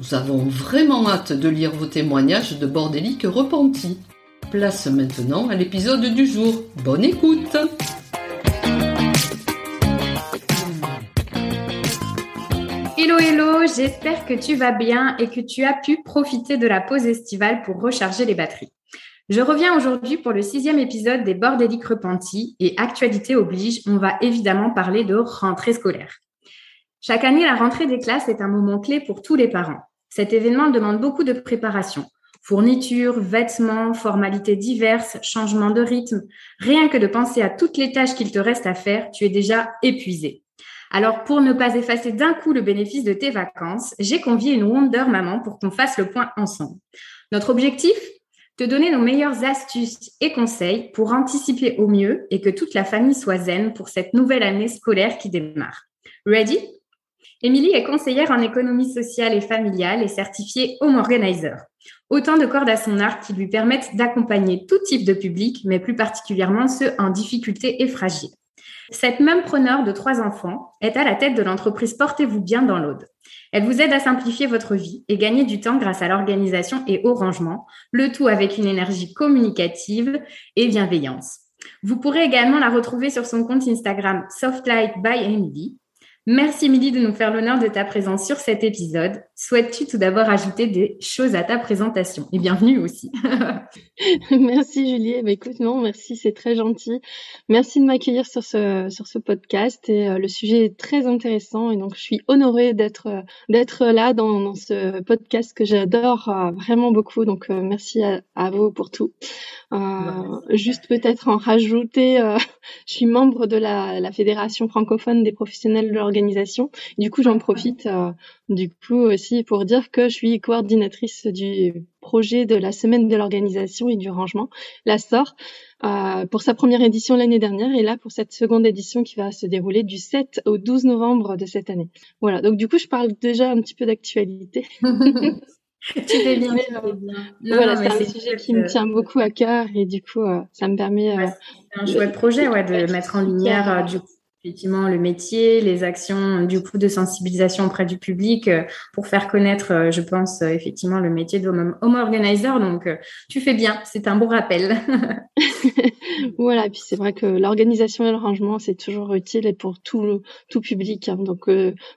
Nous avons vraiment hâte de lire vos témoignages de bordéliques repentis. Place maintenant à l'épisode du jour. Bonne écoute Hello hello, j'espère que tu vas bien et que tu as pu profiter de la pause estivale pour recharger les batteries. Je reviens aujourd'hui pour le sixième épisode des Bordéliques repentis et actualité oblige, on va évidemment parler de rentrée scolaire. Chaque année, la rentrée des classes est un moment clé pour tous les parents. Cet événement demande beaucoup de préparation. Fournitures, vêtements, formalités diverses, changements de rythme. Rien que de penser à toutes les tâches qu'il te reste à faire, tu es déjà épuisé. Alors, pour ne pas effacer d'un coup le bénéfice de tes vacances, j'ai convié une Wonder Maman pour qu'on fasse le point ensemble. Notre objectif? Te donner nos meilleures astuces et conseils pour anticiper au mieux et que toute la famille soit zen pour cette nouvelle année scolaire qui démarre. Ready? Émilie est conseillère en économie sociale et familiale et certifiée Home Organizer. Autant de cordes à son arc qui lui permettent d'accompagner tout type de public, mais plus particulièrement ceux en difficulté et fragiles. Cette même preneur de trois enfants est à la tête de l'entreprise Portez-vous bien dans l'Aude. Elle vous aide à simplifier votre vie et gagner du temps grâce à l'organisation et au rangement, le tout avec une énergie communicative et bienveillance. Vous pourrez également la retrouver sur son compte Instagram Softlight by Emily Merci Émilie de nous faire l'honneur de ta présence sur cet épisode. Souhaites-tu tout d'abord ajouter des choses à ta présentation? Et bienvenue aussi. merci Julie. Eh ben, écoute, non, merci, c'est très gentil. Merci de m'accueillir sur ce, sur ce podcast et euh, le sujet est très intéressant et donc je suis honorée d'être euh, d'être là dans, dans, ce podcast que j'adore euh, vraiment beaucoup. Donc merci à, à, vous pour tout. juste peut-être en rajouter, je suis membre de la, la Fédération francophone des professionnels de l'organisation. Du coup, j'en profite du coup aussi pour dire que je suis coordinatrice du projet de la semaine de l'organisation et du rangement, la SOR, euh, pour sa première édition l'année dernière et là pour cette seconde édition qui va se dérouler du 7 au 12 novembre de cette année. Voilà, donc du coup je parle déjà un petit peu d'actualité. tu fais bien, voilà, c'est un sujet qui me tient beaucoup à cœur et du coup euh, ça me permet... Euh, c'est un chouette projet ouais, de mettre en lumière du coup effectivement le métier, les actions du coup de sensibilisation auprès du public euh, pour faire connaître, euh, je pense, euh, effectivement le métier de home organizer. Donc, tu fais bien, c'est un bon rappel. voilà, puis c'est vrai que l'organisation et le rangement, c'est toujours utile et pour tout, tout public, hein, donc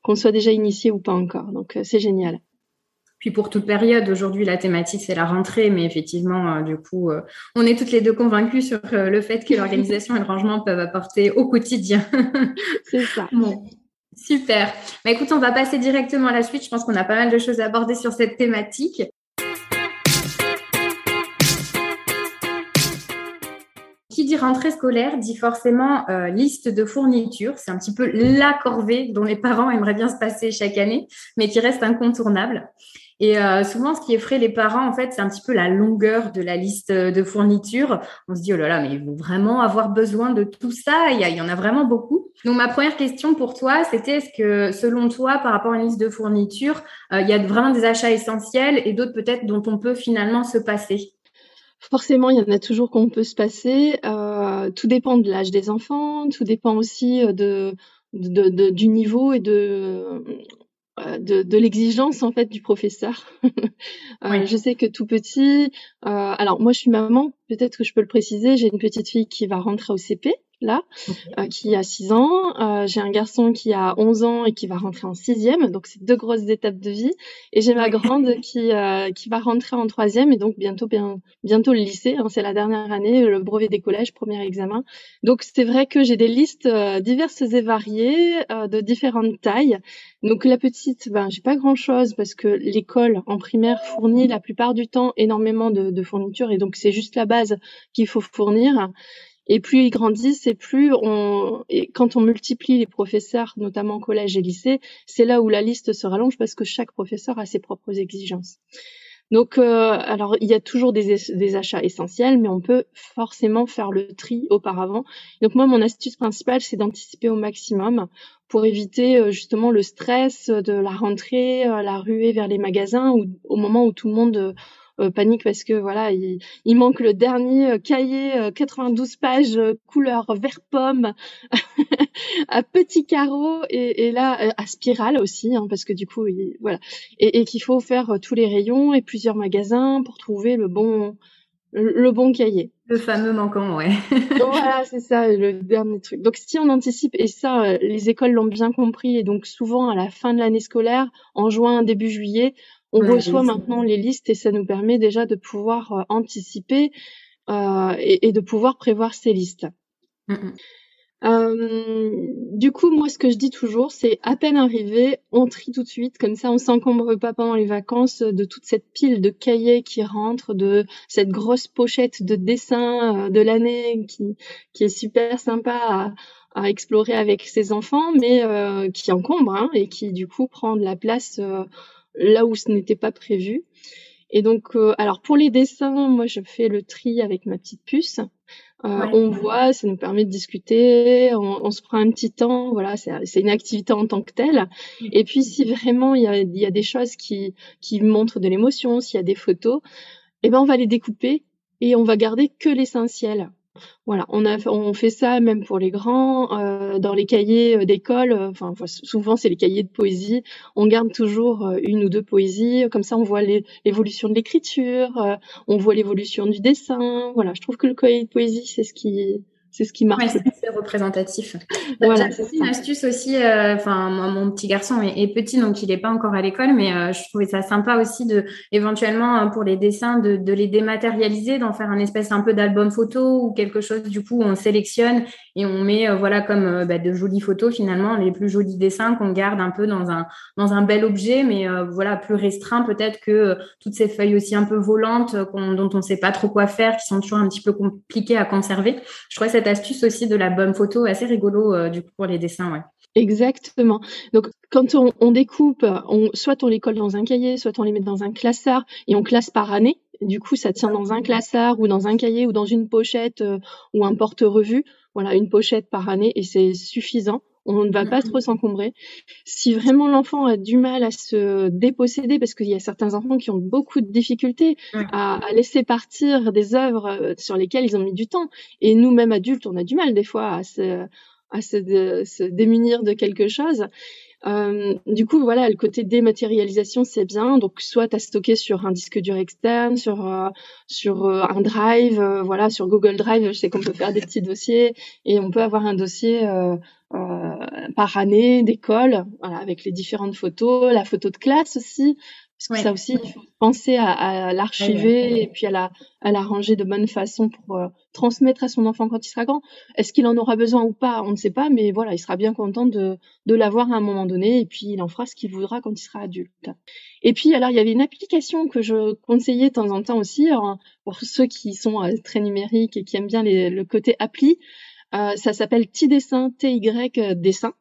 qu'on soit déjà initié ou pas encore. Donc, c'est génial. Puis pour toute période, aujourd'hui, la thématique, c'est la rentrée, mais effectivement, euh, du coup, euh, on est toutes les deux convaincus sur euh, le fait que l'organisation et le rangement peuvent apporter au quotidien. c'est ça. super. Bah, écoute, on va passer directement à la suite. Je pense qu'on a pas mal de choses à aborder sur cette thématique. Qui dit rentrée scolaire dit forcément liste de fournitures. C'est un petit peu la corvée dont les parents aimeraient bien se passer chaque année, mais qui reste incontournable. Et euh, souvent, ce qui effraie les parents, en fait, c'est un petit peu la longueur de la liste de fournitures. On se dit, oh là là, mais ils vont vraiment avoir besoin de tout ça. Il y, en a vraiment beaucoup. Donc, ma première question pour toi, c'était est-ce que, selon toi, par rapport à une liste de fournitures, euh, il y a vraiment des achats essentiels et d'autres peut-être dont on peut finalement se passer? Forcément, il y en a toujours qu'on peut se passer. Euh, tout dépend de l'âge des enfants, tout dépend aussi du niveau et de euh, de, de l'exigence en fait du professeur. euh, Je sais que tout petit, euh, alors moi je suis maman, peut-être que je peux le préciser, j'ai une petite fille qui va rentrer au CP là, euh, qui a 6 ans. Euh, j'ai un garçon qui a 11 ans et qui va rentrer en sixième, donc c'est deux grosses étapes de vie. Et j'ai ma grande qui euh, qui va rentrer en troisième et donc bientôt bien bientôt le lycée. Hein, c'est la dernière année, le brevet des collèges, premier examen. Donc c'est vrai que j'ai des listes diverses et variées de différentes tailles. Donc la petite, ben j'ai pas grand chose parce que l'école en primaire fournit la plupart du temps énormément de, de fournitures et donc c'est juste la base qu'il faut fournir. Et plus ils grandissent, et plus on, et quand on multiplie les professeurs, notamment collège et lycée, c'est là où la liste se rallonge parce que chaque professeur a ses propres exigences. Donc, euh, alors il y a toujours des, des, achats essentiels, mais on peut forcément faire le tri auparavant. Donc moi, mon astuce principale, c'est d'anticiper au maximum pour éviter euh, justement le stress de la rentrée, euh, la ruée vers les magasins, ou au moment où tout le monde euh, panique parce que voilà, il, il, manque le dernier euh, cahier 92 euh, pages couleur vert pomme à petits carreaux et, et, là à spirale aussi hein, parce que du coup il, voilà et, et qu'il faut faire tous les rayons et plusieurs magasins pour trouver le bon le bon cahier. Le fameux manquant, ouais. voilà, c'est ça, le dernier truc. Donc, si on anticipe, et ça, les écoles l'ont bien compris, et donc souvent à la fin de l'année scolaire, en juin, début juillet, on reçoit maintenant les listes et ça nous permet déjà de pouvoir euh, anticiper euh, et, de pouvoir prévoir ces listes. Mm, mm. Euh, du coup, moi, ce que je dis toujours, c'est à peine arrivé, on trie tout de suite, comme ça, on s'encombre pas pendant les vacances de toute cette pile de cahiers qui rentrent, de cette grosse pochette de dessins de l'année qui, qui est super sympa à, explorer avec ses enfants, mais qui encombre hein, et qui du coup prend de la place là où ce n'était pas prévu. Et donc, euh, alors pour les dessins, moi je fais le tri avec ma petite puce. Euh, On voit, ça nous permet de discuter, on, on se prend un petit temps, voilà, c'est une activité en tant que telle. Et puis si vraiment il y a, y a, des choses qui, qui montrent de l'émotion, s'il y a des photos, eh ben on va les découper et on va garder que l'essentiel. Voilà, on a on fait ça même pour les grands euh, dans les cahiers euh, d'école. Euh, enfin, souvent c'est les cahiers de poésie. On garde toujours une ou deux poésies. Comme ça, on voit l'évolution de l'écriture, on voit l'évolution du dessin. Voilà, je trouve que le cahier de poésie c'est ce qui c'est ce qui marche. c'est représentatif. Voilà, c'est une astuce aussi. Euh, enfin, mon petit garçon est, petit, donc il n'est pas encore à l'école, mais euh, je trouvais ça sympa aussi de, éventuellement, euh, pour les dessins, de, de les dématérialiser, d'en faire un espèce un peu d'album photo ou quelque chose. Du coup, on sélectionne et on met, voilà, comme bah, de jolies photos finalement, les plus jolis dessins qu'on garde un peu dans un dans un bel objet, mais voilà, plus restreint peut-être que toutes ces feuilles aussi un peu volantes dont on ne sait pas trop quoi faire, qui sont toujours un petit peu compliquées à conserver. Je trouvais cette astuce aussi de la bonne photo assez rigolo euh, du coup pour les dessins. Ouais. Exactement. Donc, quand on, découpe, soit on les colle dans un cahier, soit on les met dans un classeur et on classe par année. Du coup, ça tient dans un classeur ou dans un cahier ou dans une pochette euh, ou un porte-revue. Voilà, une pochette par année et c'est suffisant on ne va pas trop s'encombrer. Si vraiment l'enfant a du mal à se déposséder, parce qu'il y a certains enfants qui ont beaucoup de difficultés à, laisser partir des œuvres euh, sur lesquelles ils ont mis du temps, et nous, mêmes adultes, on a du mal des fois à se, à se, démunir de quelque chose. Euh, du coup, voilà, le côté dématérialisation, c'est bien. Donc, soit à stocké sur un disque dur externe, sur euh, sur un drive, voilà, sur Google Drive, je sais qu'on peut faire des petits dossiers et on peut avoir un dossier euh, par année d'école, voilà, avec les différentes photos, la photo de classe aussi, parce que ça aussi, il faut penser à, à l'archiver et puis à la, à la ranger de bonne façon pour euh, transmettre à son enfant quand il sera grand. Est-ce qu'il en aura besoin ou pas? On ne sait pas, mais voilà, il sera bien content de, de l'avoir à un moment donné et puis il en fera ce qu'il voudra quand il sera adulte. Et puis, alors, il y avait une application que je conseillais de temps en temps aussi, pour ceux qui sont euh, très numériques et qui aiment bien les, le côté appli. Euh, ça s'appelle T dessin, TY euh, dessin.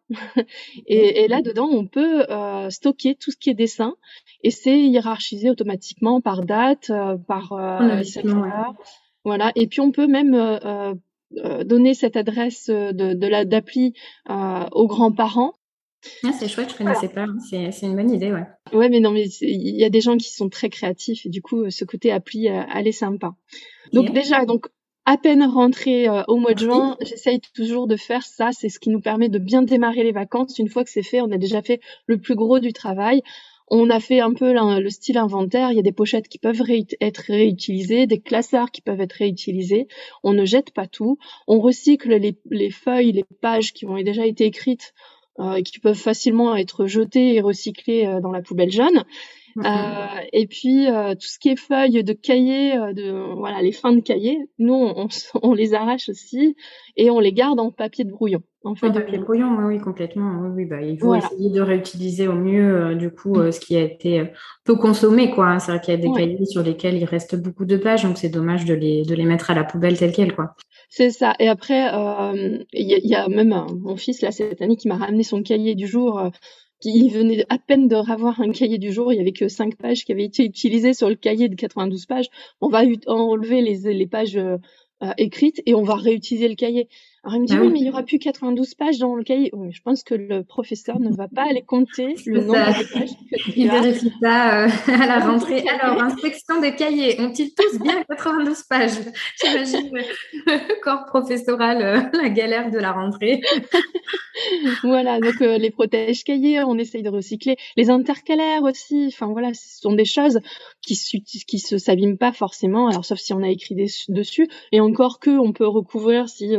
et, et là-dedans, on peut euh, stocker tout ce qui est dessin et c'est hiérarchisé automatiquement par date, euh, par euh, Voilà. Et puis on peut même donner cette adresse de, de la d'appli aux grands-parents. Ah, c'est chouette, je connaissais pas. C'est une bonne idée, ouais. Ouais, mais non, mais il y a des gens qui sont très créatifs et du coup, ce côté appli, elle est sympa. Donc déjà, donc à peine rentré euh, au mois de juin, j'essaye toujours de faire ça. C'est ce qui nous permet de bien démarrer les vacances. Une fois que c'est fait, on a déjà fait le plus gros du travail. On a fait un peu le style inventaire. Il y a des pochettes qui peuvent être réutilisées, des classeurs qui peuvent être réutilisés. On ne jette pas tout. On recycle les, feuilles, les pages qui ont déjà été écrites euh, et qui peuvent facilement être jetées et recyclées euh, dans la poubelle jaune. Euh, et puis euh, tout ce qui est feuilles de cahiers, euh, de voilà les fins de cahiers, nous on, on, les arrache aussi et on les garde en papier de brouillon. En fait, papier de brouillon, oui, complètement. Oui, bah, il faut essayer de réutiliser au mieux du coup ce qui a été peu consommé, quoi. Hein. C'est vrai qu'il y a des cahiers sur lesquels il reste beaucoup de pages, donc c'est dommage de les de les mettre à la poubelle telles quelles, quoi. C'est ça. Et après, il y, y, a même mon fils là cette année qui m'a ramené son cahier du jour qui venait à peine de revoir un cahier du jour. Il y avait que cinq pages qui avaient été utilisées sur le cahier de 92 pages. On va enlever les, pages euh, écrites et on va réutiliser le cahier. Alors il me dit ah oui, mais il y aura plus 92 pages dans le cahier. Oui, je pense que le professeur ne va pas aller compter le nombre de pages. il vérifie ça euh, à la rentrée. Alors, inspection des cahiers, ont-ils tous bien 92 pages? J'imagine le corps professoral, euh, la galère de la rentrée. voilà, donc euh, les protèges cahiers, on essaye de recycler. Les intercalaires aussi, enfin voilà, ce sont des choses qui, qui se s'abîment pas forcément, alors sauf si on a écrit dessus, et encore que on peut recouvrir si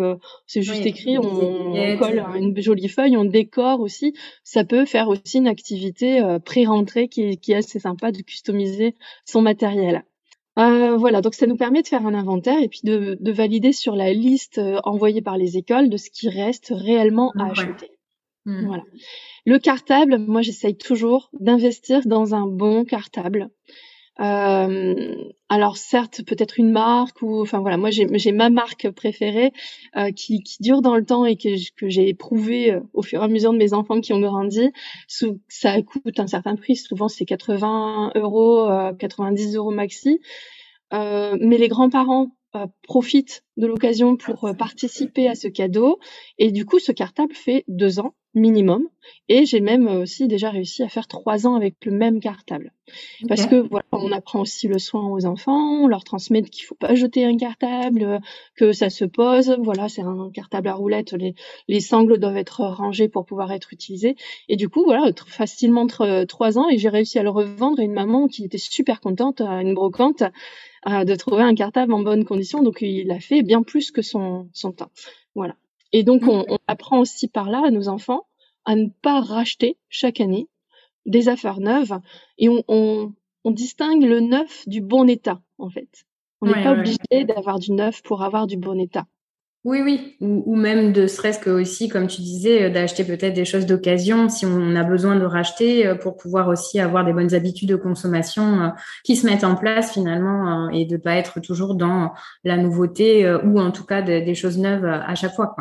c'est juste écrit, on, colle une jolie feuille, on décore aussi. Ça peut faire aussi une activité euh, pré-rentrée qui, est assez sympa de customiser son matériel. Euh, voilà, donc ça nous permet de faire un inventaire et puis de, valider sur la liste euh, envoyée par les écoles de ce qui reste réellement à acheter. Hmm. Voilà. Le cartable, moi j'essaye toujours d'investir dans un bon cartable. Euh, alors certes, peut-être une marque ou enfin voilà, moi j'ai ma marque préférée euh, qui, qui, dure dans le temps et que, que j'ai éprouvé euh, au fur et à mesure de mes enfants qui ont grandi. Sous, ça coûte un certain prix, souvent c'est 80 euros, 90 euros maxi. mais les grands-parents profitent de l'occasion pour participer à ce cadeau et du coup ce cartable fait deux ans minimum. Et j'ai même euh, aussi déjà réussi à faire trois ans avec le même cartable. Parce que voilà, on apprend aussi le soin aux enfants, on leur transmet qu'il faut pas jeter un cartable, que ça se pose. Voilà, c'est un cartable à roulette, les, les sangles doivent être rangées pour pouvoir être utilisées. Et du coup, voilà, facilement trois ans et j'ai réussi à le revendre à une maman qui était super contente, à une brocante, de trouver un cartable en bonne condition. Donc il a fait bien plus que son, son temps. Voilà. Et donc, on, apprend aussi par là à nos enfants à ne pas racheter chaque année des affaires neuves et on, distingue le neuf du bon état, en fait. On n'est pas obligé d'avoir du neuf pour avoir du bon état. Oui, oui, ou, même de serait-ce que aussi, comme tu disais, euh, d'acheter peut-être des choses d'occasion si on a besoin de racheter euh, pour pouvoir aussi avoir des bonnes habitudes de consommation euh, qui se mettent en place finalement et de pas être toujours dans la nouveauté ou en tout cas des choses neuves à chaque fois.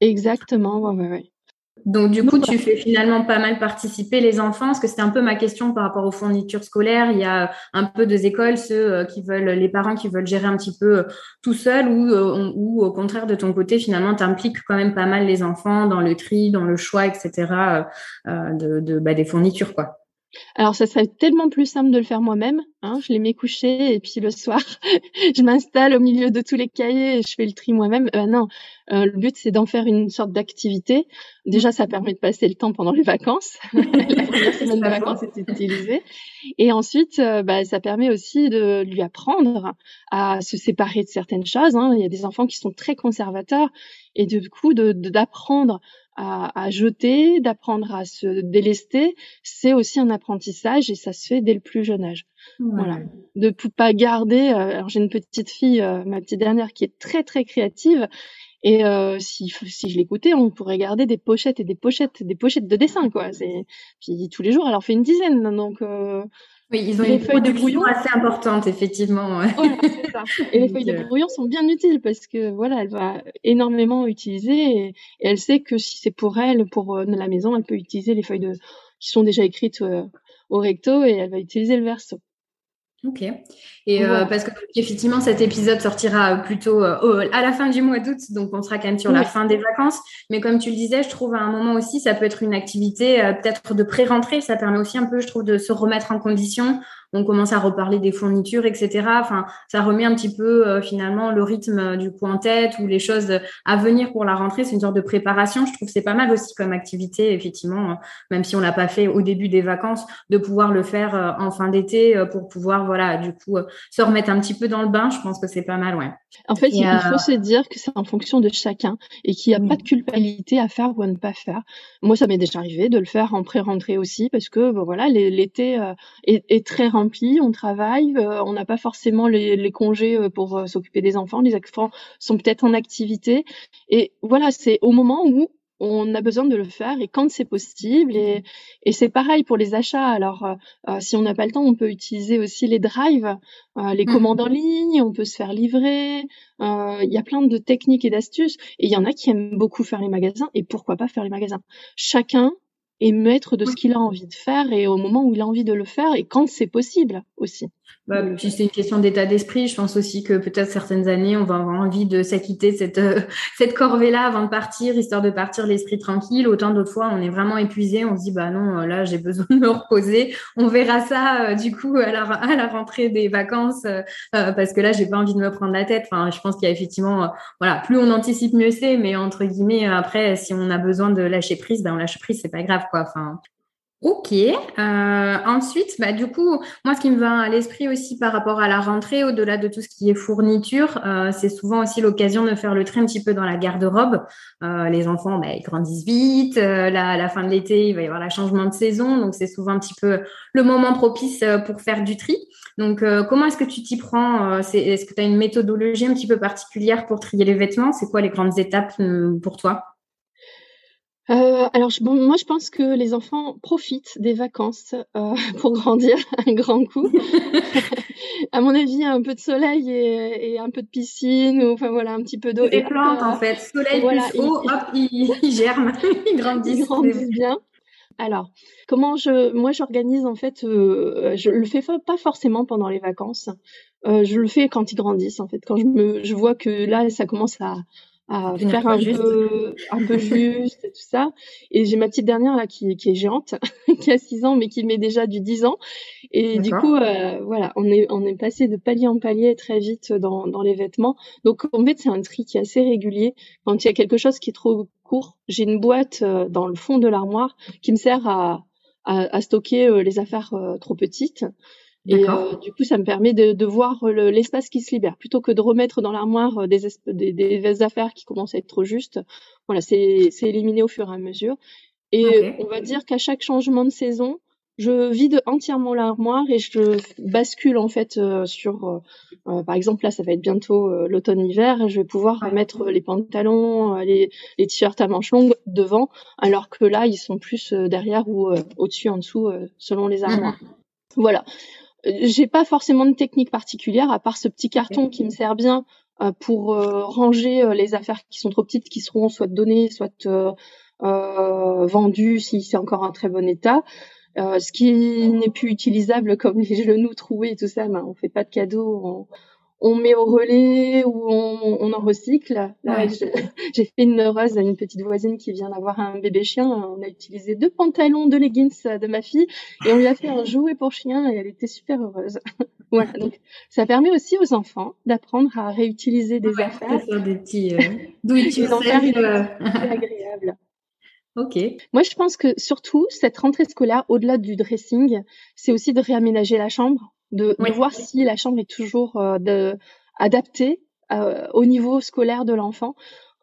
Exactement, ouais, ouais. Donc, du coup, tu fais finalement pas mal participer les enfants, parce que c'était un peu ma question par rapport aux fournitures scolaires. Il y a un peu deux écoles, ceux euh, qui veulent, les parents qui veulent gérer un petit peu euh, tout seul, ou, euh, ou au contraire, de ton côté, finalement, tu impliques quand même pas mal les enfants dans le tri, dans le choix, etc., de, de bah, des fournitures, quoi. Alors, ça serait tellement plus simple de le faire moi-même. Hein. Je les mets couchés et puis le soir, je m'installe au milieu de tous les cahiers et je fais le tri moi-même. Euh, non, euh, le but c'est d'en faire une sorte d'activité. Déjà, ça permet de passer le temps pendant les vacances. La première semaine de vacances est utilisée. Et ensuite, euh, bah, ça permet aussi de lui apprendre à se séparer de certaines choses. Hein. Il y a des enfants qui sont très conservateurs et du coup, d'apprendre à, jeter, d'apprendre à se délester, c'est aussi un apprentissage et ça se fait dès le plus jeune âge. Voilà, de pas garder. Euh, alors j'ai une petite fille, euh, ma petite dernière, qui est très très créative. Et euh, si, si je l'écoutais, on pourrait garder des pochettes et des pochettes, des pochettes de dessin, quoi. C'est puis tous les jours, elle en fait une dizaine. Donc oui, ils ont les une feuilles de brouillon assez importante, effectivement. Ouais. ça. Et les feuilles de euh, brouillon sont bien utiles parce que voilà, elle va énormément utiliser et, elle sait que si c'est pour elle, pour euh, la maison, elle peut utiliser les feuilles de qui sont déjà écrites euh, au recto et elle va utiliser le verso. Ok. Et euh, parce que effectivement, cet épisode sortira plutôt euh, à la fin du mois d'août, donc on sera quand même sur la fin des vacances. Mais comme tu le disais, je trouve à un moment aussi, ça peut être une activité euh, peut-être de pré-rentrée. Ça permet aussi un peu, je trouve, de se remettre en condition on commence à reparler des fournitures, etc. Enfin, ça remet un petit peu finalement le rythme du coup en tête ou les choses à venir pour la rentrée. C'est une sorte de préparation. Je trouve que c'est pas mal aussi comme activité, effectivement, même si on l'a pas fait au début des vacances, de pouvoir le faire en fin d'été pour pouvoir, voilà, du coup, se remettre un petit peu dans le bain. Je pense que c'est pas mal, ouais. En fait, il faut se dire que c'est en fonction de chacun et qu'il n'y a pas de culpabilité à faire ou à ne pas faire. Moi, ça m'est déjà arrivé de le faire en pré-rentrée aussi parce que ben voilà, l'été euh, est, très on travaille, euh, on n'a pas forcément les, les congés euh, pour s'occuper des enfants, les enfants sont peut-être en activité et voilà, c'est au moment où on a besoin de le faire et quand c'est possible. Et, et c'est pareil pour les achats. Alors, euh, euh, si on n'a pas le temps, on peut utiliser aussi les drives, euh, les mmh. commandes en ligne, on peut se faire livrer. Il y a plein de techniques et d'astuces. Et il y en a qui aiment beaucoup faire les magasins. Et pourquoi pas faire les magasins Chacun est maître de ce qu'il a envie de faire et au moment où il a envie de le faire et quand c'est possible aussi. Bah, puis c'est une question d'état d'esprit. Je pense aussi que peut-être certaines années, on va avoir envie de s'acquitter cette euh, cette corvée-là avant de partir, histoire de partir l'esprit tranquille. Autant d'autres fois, on est vraiment épuisé, on se dit bah non, euh, là j'ai besoin de me reposer. On verra ça euh, du coup à la à la rentrée des vacances parce que là j'ai pas envie de me prendre la tête. Enfin, je pense qu'il y a effectivement voilà, plus on anticipe mieux c'est, mais entre guillemets après si on a besoin de lâcher prise, ben on lâche prise, c'est pas grave Enfin, Ok. Euh, ensuite, bah, du coup, moi, ce qui me va à l'esprit aussi par rapport à la rentrée, au-delà de tout ce qui est fourniture, euh, c'est souvent aussi l'occasion de faire le trait un petit peu dans la garde-robe. Euh, les enfants, bah, ils grandissent vite. À la fin de l'été, il va y avoir le changement de saison, donc c'est souvent un petit peu le moment propice pour faire du tri. Donc, comment est-ce que tu t'y prends Est-ce que tu as une méthodologie un petit peu particulière pour trier les vêtements? C'est quoi les grandes étapes pour toi? Euh, alors, bon, moi, je pense que les enfants profitent des vacances euh, pour grandir un grand coup. à mon avis, un peu de soleil et, et, un peu de piscine, ou enfin voilà, un petit peu d'eau. Des plantes, en fait. Soleil plus eau, hop, ils, germent, ils grandissent. Ils grandissent bien. Alors, comment je, moi, j'organise en fait, euh, je le fais pas forcément pendant les vacances. Euh, je le fais quand ils grandissent en fait, quand je me, je vois que là, ça commence à, à faire un peu, un peu juste et tout ça. Et j'ai ma petite dernière là qui, qui est géante, qui a 6 ans mais qui met déjà du 10 ans. Et du coup, euh, voilà, on est, on est passé de palier en palier très vite dans, dans les vêtements. Donc en fait, c'est un tri qui est assez régulier. Quand il y a quelque chose qui est trop court, j'ai une boîte euh, dans le fond de l'armoire qui me sert à, à, à stocker euh, les affaires trop petites. Et euh, du coup, ça me permet de, de voir l'espace qui se libère plutôt que de remettre dans l'armoire euh, des, des, des, affaires qui commencent à être trop justes. Voilà, c'est éliminé au fur et à mesure. Et on va dire qu'à chaque changement de saison, je vide entièrement l'armoire et je bascule en fait euh, sur, euh, par exemple là, ça va être bientôt l'automne-hiver, je vais pouvoir mettre les pantalons, les, les t-shirts à manches longues devant, alors que là, ils sont plus derrière ou au-dessus, en dessous, selon les armoires. Mmh voilà j'ai pas forcément de technique particulière à part ce petit carton qui me sert bien euh, pour euh, ranger euh, les affaires qui sont trop petites, qui seront soit données, soit vendues si c'est encore en très bon état. ce qui n'est plus utilisable comme les genoux troués et tout ça, ben, on fait pas de cadeaux, on met au relais ou on, en recycle. Là, j'ai fait une heureuse à une petite voisine qui vient d'avoir un bébé chien. On a utilisé deux pantalons, deux leggings de ma fille et on lui a fait un jouet pour chien et elle était super heureuse. voilà, donc ça permet aussi aux enfants d'apprendre à réutiliser des affaires. des petits euh, euh. agréable. Ok. Moi, je pense que surtout cette rentrée scolaire, au-delà du dressing, c'est aussi de réaménager la chambre de, voir si la chambre est toujours euh, de, adaptée euh, au niveau scolaire de l'enfant.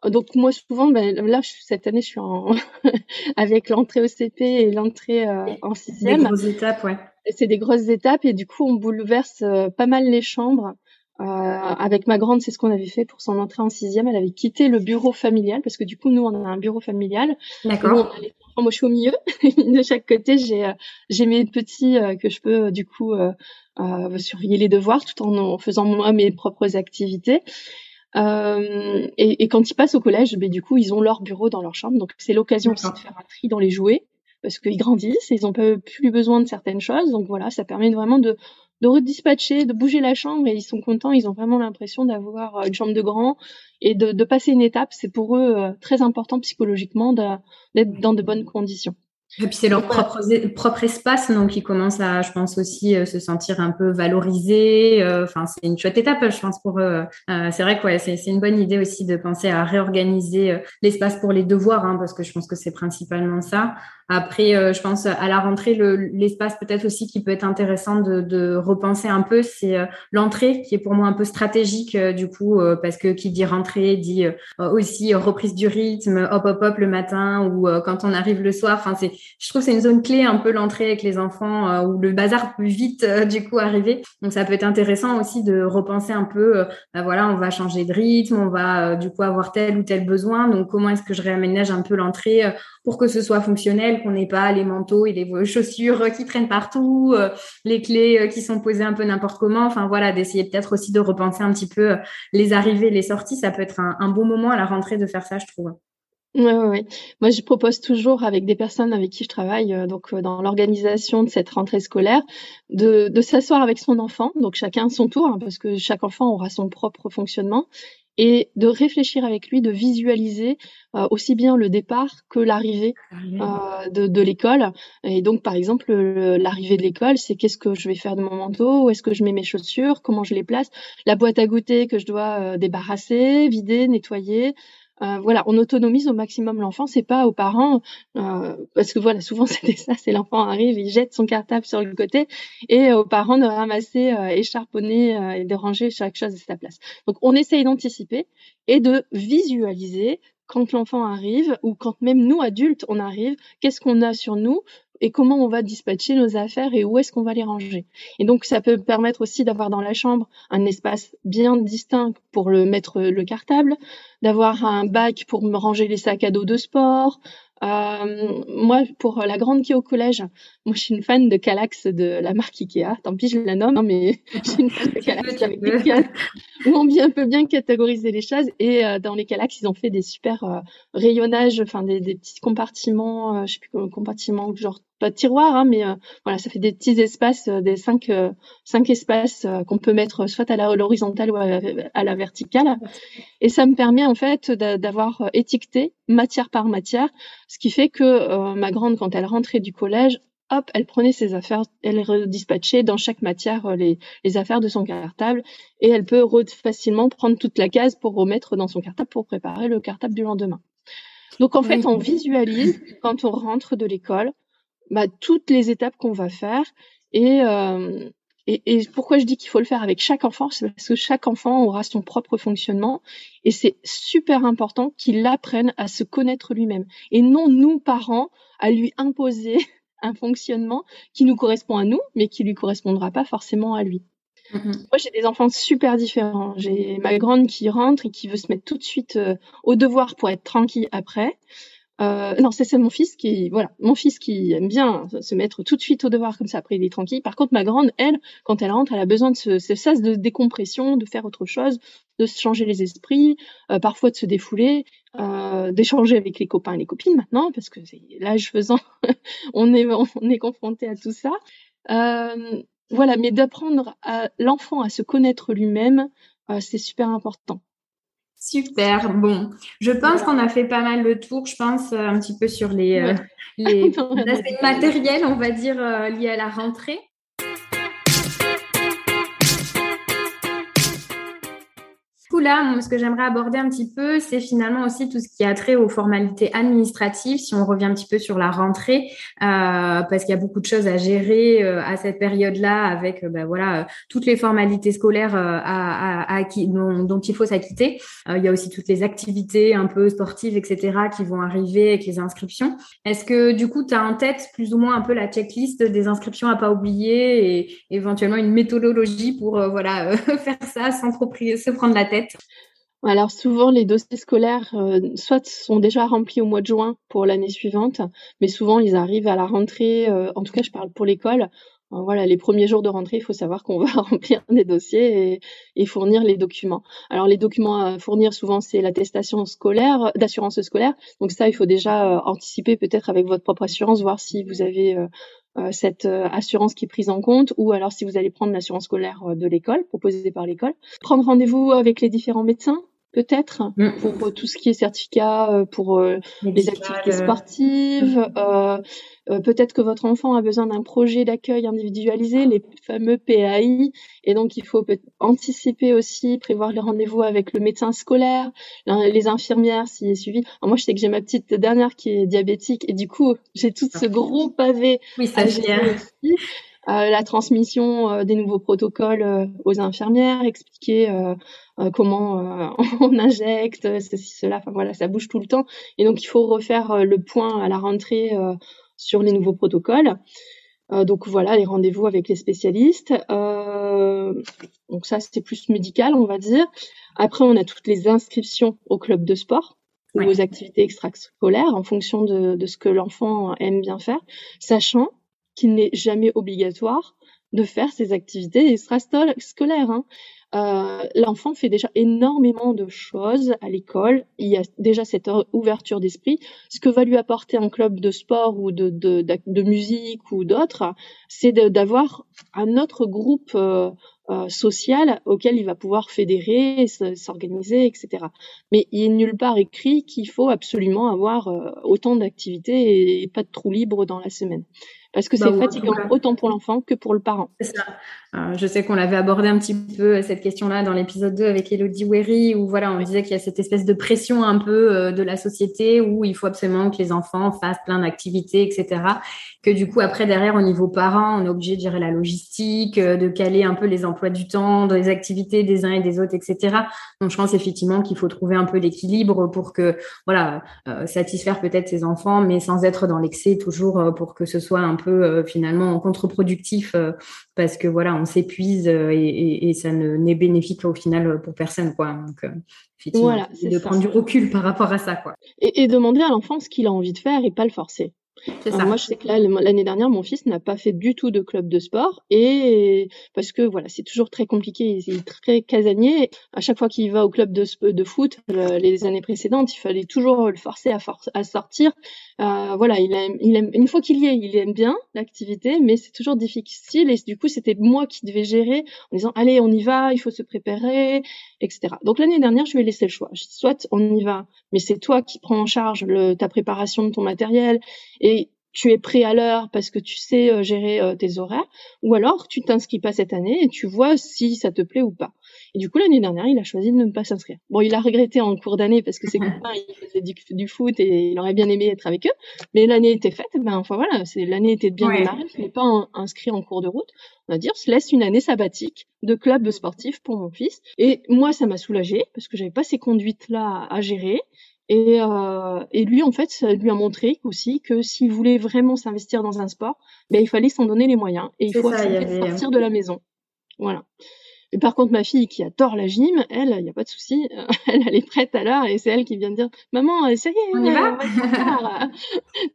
Donc moi souvent, ben, là cette année je suis en avec l'entrée au CP et l'entrée euh, en sixième. Des grosses étapes, ouais. C'est des grosses étapes et du coup on bouleverse pas mal les chambres. Euh, avec ma grande, c'est ce qu'on avait fait pour son entrée en sixième. Elle avait quitté le bureau familial parce que du coup, nous, on a un bureau familial. D'accord. Moi, je suis au milieu. de chaque côté, j'ai j'ai mes petits que je peux du coup euh, surveiller les devoirs tout en, faisant moi mes propres activités. Euh, et, et, quand ils passent au collège, ben, du coup, ils ont leur bureau dans leur chambre. Donc, c'est l'occasion aussi de faire un tri dans les jouets parce qu'ils grandissent et ils n'ont plus besoin de certaines choses. Donc, voilà, ça permet vraiment de, de redispatcher, de bouger la chambre et ils sont contents. Ils ont vraiment l'impression d'avoir euh, une chambre de grand et de, de passer une étape. C'est pour eux euh, très important psychologiquement d'être dans de bonnes conditions. Et puis c'est leur propre, propre, espace, donc ils commencent à, je pense aussi, euh, se sentir un peu valorisés. Euh, enfin, c'est une chouette étape, je pense, pour eux. Euh, c'est vrai que ouais, c'est une bonne idée aussi de penser à réorganiser l'espace pour les devoirs, hein, parce que je pense que c'est principalement ça. Après, je pense à la rentrée, l'espace peut-être aussi qui peut être intéressant de, repenser un peu, c'est l'entrée qui est pour moi un peu stratégique du coup, parce que qui dit rentrée dit aussi reprise du rythme, hop hop hop le matin ou quand on arrive le soir. Enfin, c'est je trouve c'est une zone clé un peu l'entrée avec les enfants euh, où le bazar peut vite euh, du coup arriver. Donc ça peut être intéressant aussi de repenser un peu, euh, bah voilà, on va changer de rythme, on va du coup avoir tel ou tel besoin. Donc comment est-ce que je réaménage un peu l'entrée pour que ce soit fonctionnel, qu'on n'ait pas les manteaux et les chaussures qui traînent partout, les clés qui sont posées un peu n'importe comment. Enfin voilà, d'essayer peut-être aussi de repenser un petit peu les arrivées, les sorties. Ça peut être un, bon moment à la rentrée de faire ça, je trouve. Ouais, ouais, ouais. Moi, je propose toujours avec des personnes avec qui je travaille, euh, donc euh, dans l'organisation de cette rentrée scolaire, de, s'asseoir avec son enfant, donc chacun son tour, hein, parce que chaque enfant aura son propre fonctionnement, et de réfléchir avec lui, de visualiser euh, aussi bien le départ que l'arrivée de, de l'école. Et donc, par exemple, l'arrivée de l'école, c'est qu'est-ce que je vais faire de mon manteau, où est-ce que je mets mes chaussures, comment je les place, la boîte à goûter que je dois débarrasser, vider, nettoyer. Euh, voilà, on autonomise au maximum l'enfant. C'est pas aux parents, euh, parce que voilà, souvent c'était ça. C'est l'enfant arrive, il jette son cartable sur le côté, et aux parents de ramasser, euh, écharponner euh, et de ranger chaque chose à sa place. Donc on essaye d'anticiper et de visualiser quand l'enfant arrive ou quand même nous adultes on arrive, qu'est-ce qu'on a sur nous et comment on va dispatcher nos affaires et où est-ce qu'on va les ranger. Et donc ça peut permettre aussi d'avoir dans la chambre un espace bien distinct pour le mettre le cartable, d'avoir un bac pour ranger les sacs à dos de sport, euh, moi, pour la grande qui est au collège, moi, je suis une fan de Calax de la marque Ikea. Tant pis, je la nomme, hein, mais je suis une fan de Calax avec des où on bien, peut bien catégoriser les choses. Et euh, dans les Calax, ils ont fait des super euh, rayonnages, enfin des, des, petits compartiments, je sais plus compartiments, genre pas de tiroir, hein, mais voilà, ça fait des petits espaces, des cinq, cinq espaces qu'on peut mettre soit à l'horizontale ou à, la verticale. Et ça me permet en fait d'avoir étiqueté matière par matière ce qui fait que euh, ma grande, quand elle rentrait du collège, hop, elle prenait ses affaires, elle redispatchait dans chaque matière euh, les, les, affaires de son cartable et elle peut facilement prendre toute la case pour remettre dans son cartable pour préparer le cartable du lendemain. Donc en fait, on visualise quand on rentre de l'école bah, toutes les étapes qu'on va faire et, euh, et, et, pourquoi je dis qu'il faut le faire avec chaque enfant, c'est parce que chaque enfant aura son propre fonctionnement et c'est super important qu'il apprenne à se connaître lui-même et non nous parents à lui imposer un fonctionnement qui nous correspond à nous mais qui lui correspondra pas forcément à lui. Mm-hmm. Moi, j'ai des enfants super différents. J'ai ma grande qui rentre et qui veut se mettre tout de suite euh, au devoir pour être tranquille après. Euh, non, c'est mon fils qui, voilà, mon fils qui aime bien se mettre tout de suite au devoir comme ça. Après, il est tranquille. Par contre, ma grande, elle, quand elle rentre, elle a besoin de ce, ce sas de décompression, de faire autre chose, de se changer les esprits, euh, parfois de se défouler, euh, d'échanger avec les copains et les copines maintenant, parce que l'âge faisant, on est on est confronté à tout ça. Euh, voilà, mais d'apprendre à l'enfant à se connaître lui-même, euh, c'est super important. Super. Bon, je pense qu'on a fait pas mal le tour. Je pense euh, un petit peu sur les, euh, les aspects matériels, on va dire, euh, liés à la rentrée. Là, ce que j'aimerais aborder un petit peu, c'est finalement aussi tout ce qui a trait aux formalités administratives, si on revient un petit peu sur la rentrée, euh, parce qu'il y a beaucoup de choses à gérer euh, à cette période-là, avec euh, ben, voilà toutes les formalités scolaires à, à, dont, dont, il faut s'acquitter. il y a aussi toutes les activités un peu sportives, etc., qui vont arriver avec les inscriptions. Est-ce que du coup, tu as en tête plus ou moins un peu la checklist des inscriptions à pas oublier et éventuellement une méthodologie pour voilà faire ça sans trop se prendre la tête? Alors souvent les dossiers scolaires euh, soit sont déjà remplis au mois de juin pour l'année suivante, mais souvent ils arrivent à la rentrée. Euh, en tout cas, je parle pour l'école. Euh, voilà, les premiers jours de rentrée, il faut savoir qu'on va remplir des dossiers et, fournir les documents. Alors les documents à fournir souvent c'est l'attestation scolaire, d'assurance scolaire. Donc ça, il faut déjà anticiper peut-être avec votre propre assurance, voir si vous avez cette euh, assurance qui est prise en compte, ou alors si vous allez prendre l'assurance scolaire euh, de l'école, proposée par l'école. Prendre rendez-vous avec les différents médecins peut-être mm. pour tout ce qui est certificat pour les activités sportives. peut-être que votre enfant a besoin d'un projet d'accueil individualisé, les fameux PAI, et donc il faut anticiper aussi, prévoir les rendez-vous avec le médecin scolaire, les infirmières s'il est suivi. moi, je sais que j'ai ma petite dernière qui est diabétique, et du coup, j'ai tout ce gros pavé oui, ça gérer aussi. Euh, la transmission euh, des nouveaux protocoles euh, aux infirmières, expliquer comment on injecte, ceci, cela, enfin voilà, ça bouge tout le temps. Et donc il faut refaire le point à la rentrée sur les nouveaux protocoles. donc voilà, les rendez-vous avec les spécialistes. donc ça, c'était plus médical, on va dire. Après, on a toutes les inscriptions au club de sport ou aux activités extrascolaires en fonction de, de ce que l'enfant aime bien faire, sachant qu'il n'est jamais obligatoire de faire ces activités extrascolaires. Hein. Euh, L'enfant fait déjà énormément de choses à l'école. Il y a déjà cette ouverture d'esprit. Ce que va lui apporter un club de sport ou de, musique ou d'autres, c'est d'avoir un autre groupe euh, euh, social auquel il va pouvoir fédérer, s'organiser, etc. Mais il n'est nulle part écrit qu'il faut absolument avoir euh, autant d'activités et pas de trous libres dans la semaine parce que bah c'est fatigant autant pour l'enfant que pour le parent? C'est ça. Euh, je sais qu'on l'avait abordé un petit peu euh, cette question-là dans l'épisode 2 avec Elodie Wery, où voilà, on disait qu'il y a cette espèce de pression un peu euh, de la société où il faut absolument que les enfants fassent plein d'activités, etc. Que du coup, après, derrière, au niveau parent, on est obligé de gérer la logistique, de caler un peu les emplois du temps, dans les activités des uns et des autres, etc. Donc, je pense effectivement qu'il faut trouver un peu l'équilibre pour que, voilà, satisfaire peut-être ses enfants, mais sans être dans l'excès toujours pour que ce soit un peu finalement contre-productif parce que voilà, on s'épuise euh, et, ça n'est bénéfique au final pour personne, quoi. Donc, euh, voilà, de prendre du recul par rapport à ça, quoi. Et, et demander à l'enfant ce qu'il a envie de faire et pas le forcer. Moi, je sais que l'année dernière, mon fils n'a pas fait du tout de club de sport et parce que voilà, c'est toujours très compliqué, il est très casanier. À chaque fois qu'il va au club de, de foot, les années précédentes, il fallait toujours le forcer à, à sortir. Euh, voilà, il aime, il aime, une fois qu'il y est, il aime bien l'activité, mais c'est toujours difficile et du coup, c'était moi qui devais gérer en disant allez, on y va, il faut se préparer, etc. Donc l'année dernière, je lui ai laissé le choix. Je dis soit on y va, mais c'est toi qui prends en charge le, ta préparation de ton matériel et tu es prêt à l'heure parce que tu sais euh, gérer euh, tes horaires, ou alors tu t'inscris pas cette année et tu vois si ça te plaît ou pas. Et du coup, l'année dernière, il a choisi de ne pas s'inscrire. Bon, il a regretté en cours d'année parce que ses copains, ils faisaient du, foot et il aurait bien aimé être avec eux. Mais l'année était faite, ben enfin voilà, c'est l'année était bien démarrée, il n'est pas inscrit en cours de route. On va dire, se laisse une année sabbatique de club sportif pour mon fils. Et moi, ça m'a soulagée parce que j'avais pas ces conduites-là à gérer. Et, euh, et, lui, en fait, ça lui a montré aussi que s'il voulait vraiment s'investir dans un sport, ben, il fallait s'en donner les moyens et il faut sortir de la maison. Voilà. Et par contre, ma fille qui adore la gym, elle, il n'y a pas de souci, elle, elle est prête à l'heure et c'est elle qui vient de dire Maman, ça y est, on y va,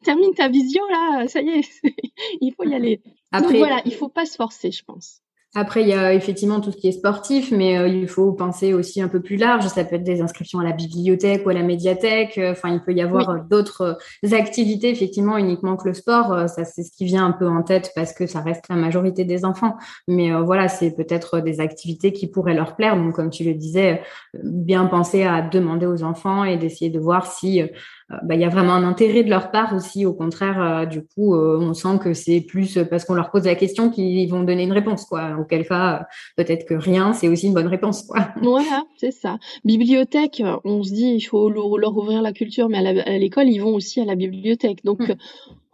termine ta visio là, ça y est, il faut y aller. Après, Donc voilà, il faut pas se forcer, je pense. Après, il y a effectivement tout ce qui est sportif, mais euh, il faut penser aussi un peu plus large. Ça peut être des inscriptions à la bibliothèque ou à la médiathèque. Enfin, il peut y avoir euh, d'autres euh, activités, effectivement, uniquement que le sport. Ça, c'est ce qui vient un peu en tête parce que ça reste la majorité des enfants. Mais voilà, c'est peut-être des activités qui pourraient leur plaire. Donc, comme tu le disais, bien penser à demander aux enfants et d'essayer de voir si euh, bah, il y a vraiment un intérêt de leur part aussi. Au contraire, euh, du coup, euh, on sent que c'est plus parce qu'on leur pose la question qu'ils vont donner une réponse, quoi. Auquel cas, peut-être que rien, c'est aussi une bonne réponse, quoi. Voilà, c'est ça. Bibliothèque, on se dit, il faut leur ouvrir la culture, mais à l'école, ils vont aussi à la bibliothèque. Donc, hmm.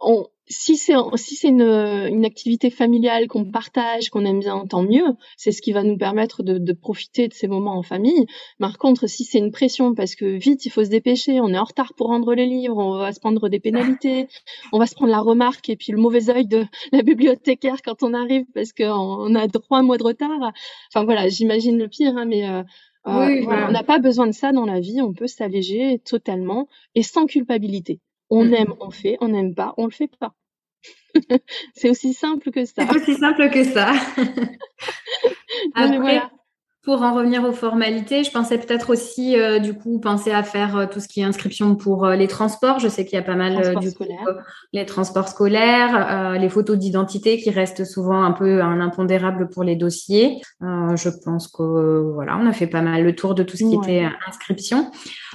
on, si c'est si c'est une, une, activité familiale qu'on partage, qu'on aime bien, tant mieux. C'est ce qui va nous permettre de, de, profiter de ces moments en famille. Par contre, si c'est une pression parce que vite il faut se dépêcher, on est en retard pour rendre les livres, on va se prendre des pénalités, on va se prendre la remarque et puis le mauvais œil de la bibliothécaire quand on arrive parce qu'on a trois mois de retard. Enfin voilà, j'imagine le pire, hein, mais euh, euh on n'a pas besoin de ça dans la vie. On peut s'alléger totalement et sans culpabilité. On mmh. aime, on fait. On n'aime pas, on le fait pas. c'est aussi simple que ça. C'est aussi simple que ça. Après, pour en revenir aux formalités, je pensais peut-être aussi, euh, du coup, penser à faire euh, tout ce qui est inscription pour euh, les transports. Je sais qu'il y a pas mal, du coup, les transports scolaires, les photos d'identité qui restent souvent un peu un impondérable pour les dossiers. je pense que, voilà, on a fait pas mal le tour de tout ce qui était inscription.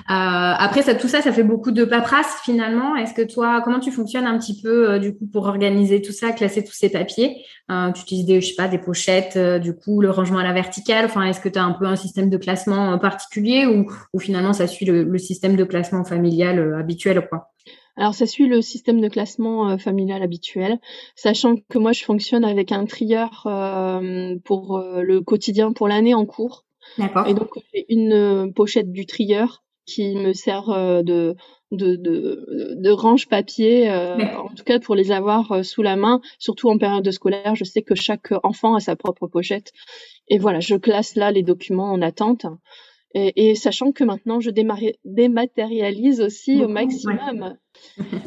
après, ça, tout ça, ça fait beaucoup de paperasse finalement. Est-ce que toi, comment tu fonctionnes un petit peu, du coup, pour organiser tout ça, classer tous ces papiers? Tu utilises des, je sais pas, des pochettes, du coup, le rangement à la verticale. Enfin, est-ce que tu as un peu un système de classement euh, particulier ou, finalement ça suit le, système de classement familial euh, habituel quoi? Alors ça suit le système de classement euh, familial habituel, sachant que moi je fonctionne avec un trieur pour le quotidien pour l'année en cours. D'accord. Et donc j'ai une pochette du trieur qui me sert de de, de, de range papier, en tout cas pour les avoir sous la main, surtout en période scolaire. Je sais que chaque enfant a sa propre pochette et voilà, je classe là les documents en attente. Et, et sachant que maintenant, je dématérialise aussi au maximum.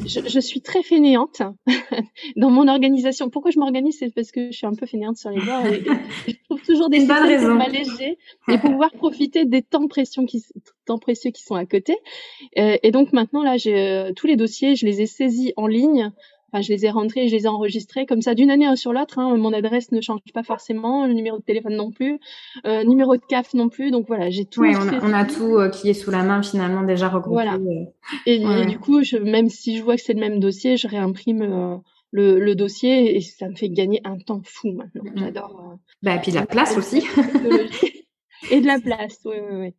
Je, je, suis très fainéante dans mon organisation. Pourquoi je m'organise? C'est parce que je suis un peu fainéante sur les bords. Et, je trouve toujours des choses pour m'alléger et pouvoir profiter des temps précieux qui, temps précieux qui sont à côté. Et, et donc maintenant, là, j'ai euh, tous les dossiers, je les ai saisis en ligne Enfin, je les ai rentrés, je les ai enregistrés comme ça d'une année sur l'autre. Hein, mon adresse ne change pas forcément, le numéro de téléphone non plus, euh, numéro de CAF non plus. Donc voilà, j'ai tout. Ouais, on, a, tout euh, qui est sous la main finalement déjà regroupé. Voilà. Euh. Et, du coup, je, même si je vois que c'est le même dossier, je réimprime. Euh, le, le, dossier et ça me fait gagner un temps fou maintenant. J'adore. bah, et puis de la place aussi. et de la place, oui, oui, oui.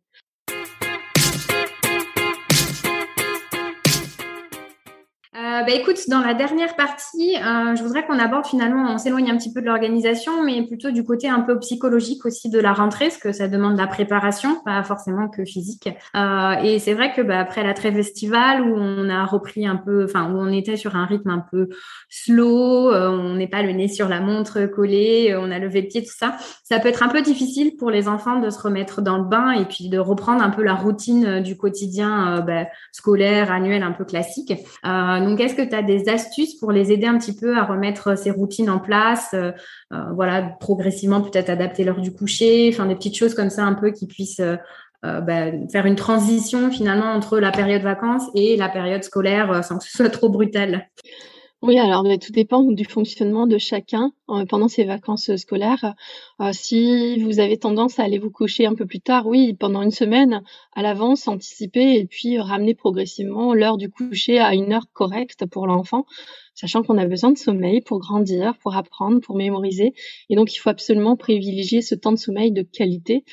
Bah, écoute, dans la dernière partie, euh, je voudrais qu'on aborde finalement, on s'éloigne un petit peu de l'organisation, mais plutôt du côté un peu psychologique aussi de la rentrée, parce que ça demande de la préparation, pas forcément que physique. Euh, et c'est vrai que bah, après la trêve estivale, où on a repris un peu, enfin où on était sur un rythme un peu slow, on n'est pas le nez sur la montre collé, on a levé le pied, tout ça, ça peut être un peu difficile pour les enfants de se remettre dans le bain et puis de reprendre un peu la routine du quotidien bah, scolaire, annuel, un peu classique. Donc, est-ce que tu as des astuces pour les aider un petit peu à remettre ces routines en place euh, euh, Voilà, progressivement peut-être adapter l'heure du coucher, enfin des petites choses comme ça un peu qui puissent euh, bah, faire une transition finalement entre la période vacances et la période scolaire sans que ce soit trop brutal? Oui, alors tout dépend du fonctionnement de chacun euh, pendant ces vacances scolaires. Euh, si vous avez tendance à aller vous coucher un peu plus tard, oui, pendant une semaine à l'avance, anticiper et puis ramener progressivement l'heure du coucher à une heure correcte pour l'enfant, sachant qu'on a besoin de sommeil pour grandir, pour apprendre, pour mémoriser. Et donc, il faut absolument privilégier ce temps de sommeil de qualité.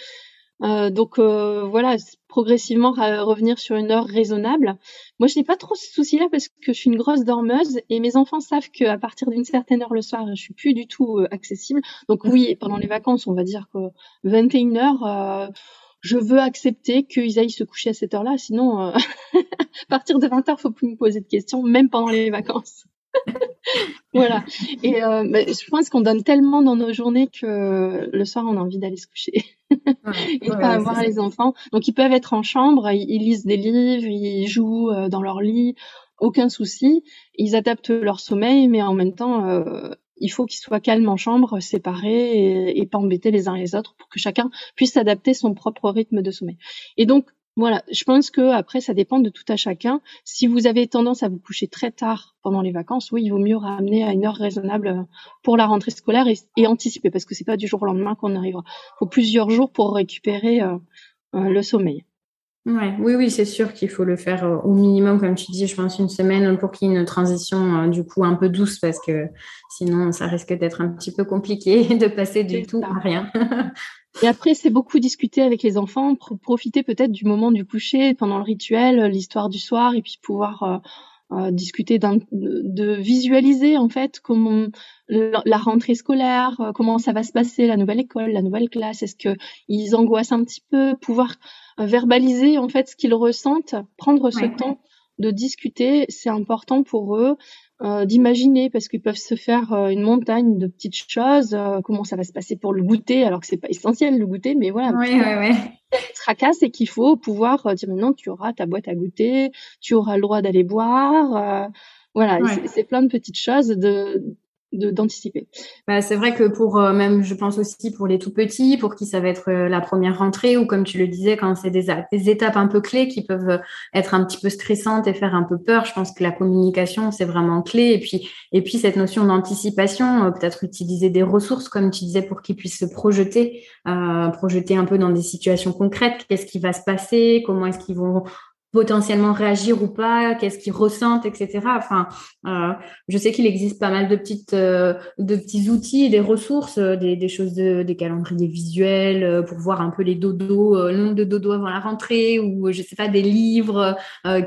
Euh, donc euh, voilà, progressivement revenir sur une heure raisonnable. Moi, je n'ai pas trop ce souci-là parce que je suis une grosse dormeuse et mes enfants savent qu'à partir d'une certaine heure le soir, je suis plus du tout euh, accessible. Donc oui, pendant les vacances, on va dire que 21 heures. je veux accepter qu'ils aillent se coucher à cette heure-là, sinon, à partir de 20 heures, faut plus me poser de questions, même pendant les vacances. voilà. Et euh, je pense qu'on donne tellement dans nos journées que le soir, on a envie d'aller se coucher et pas avoir les enfants. Donc, ils peuvent être en chambre, ils, lisent des livres, ils jouent euh, dans leur lit, aucun souci. Ils adaptent leur sommeil, mais en même temps, euh, il faut qu'ils soient calmes en chambre, séparés et, et, pas embêter les uns les autres pour que chacun puisse adapter son propre rythme de sommeil. Et donc, voilà, je pense que après ça dépend de tout à chacun. Si vous avez tendance à vous coucher très tard pendant les vacances, oui, il vaut mieux ramener à une heure raisonnable euh, pour la rentrée scolaire et, anticiper parce que c'est pas du jour au lendemain qu'on arrivera. Il faut plusieurs jours pour récupérer euh, euh, le sommeil. Ouais, oui, oui, c'est sûr qu'il faut le faire au minimum, comme tu dis, je pense une semaine pour qu'il y ait une transition du coup un peu douce parce que sinon ça risque d'être un petit peu compliqué de passer du tout à rien. Et après, c'est beaucoup discuter avec les enfants, profiter peut-être du moment du coucher pendant le rituel, l'histoire du soir, et puis pouvoir euh, euh discuter de visualiser en fait comment la rentrée scolaire, euh, comment ça va se passer, la nouvelle école, la nouvelle classe, est-ce que ils angoissent un petit peu, pouvoir euh, verbaliser en fait ce qu'ils ressentent, prendre ce temps de discuter, c'est important pour eux. Euh, d'imaginer parce qu'ils peuvent se faire euh, une montagne de petites choses, euh, comment ça va se passer pour le goûter, alors que c'est pas essentiel le goûter, mais voilà. Oui, oui, oui. Tracasse et qu'il faut pouvoir dire maintenant tu auras ta boîte à goûter, tu auras le droit d'aller boire, voilà, c'est plein de petites choses de d'anticiper. Bah, c'est vrai que pour euh, même, je pense aussi pour les tout petits, pour qui ça va être euh, la première rentrée ou comme tu le disais, quand c'est des, étapes un peu clés qui peuvent euh, être un petit peu stressantes et faire un peu peur, je pense que la communication c'est vraiment clé. Et puis et puis cette notion d'anticipation, peut-être utiliser des ressources comme tu disais pour qu'ils puissent se projeter, projeter un peu dans des situations concrètes. Qu'est-ce qui va se passer? Comment est-ce qu'ils vont potentiellement réagir ou pas, qu'est-ce qu'ils ressentent, etc. Enfin, euh, je sais qu'il existe pas mal de petites, euh, de petits outils des ressources, euh, des, des, choses, de, des calendriers visuels euh, pour voir un peu les dodos, le nombre de dodos avant la rentrée, ou je sais pas des livres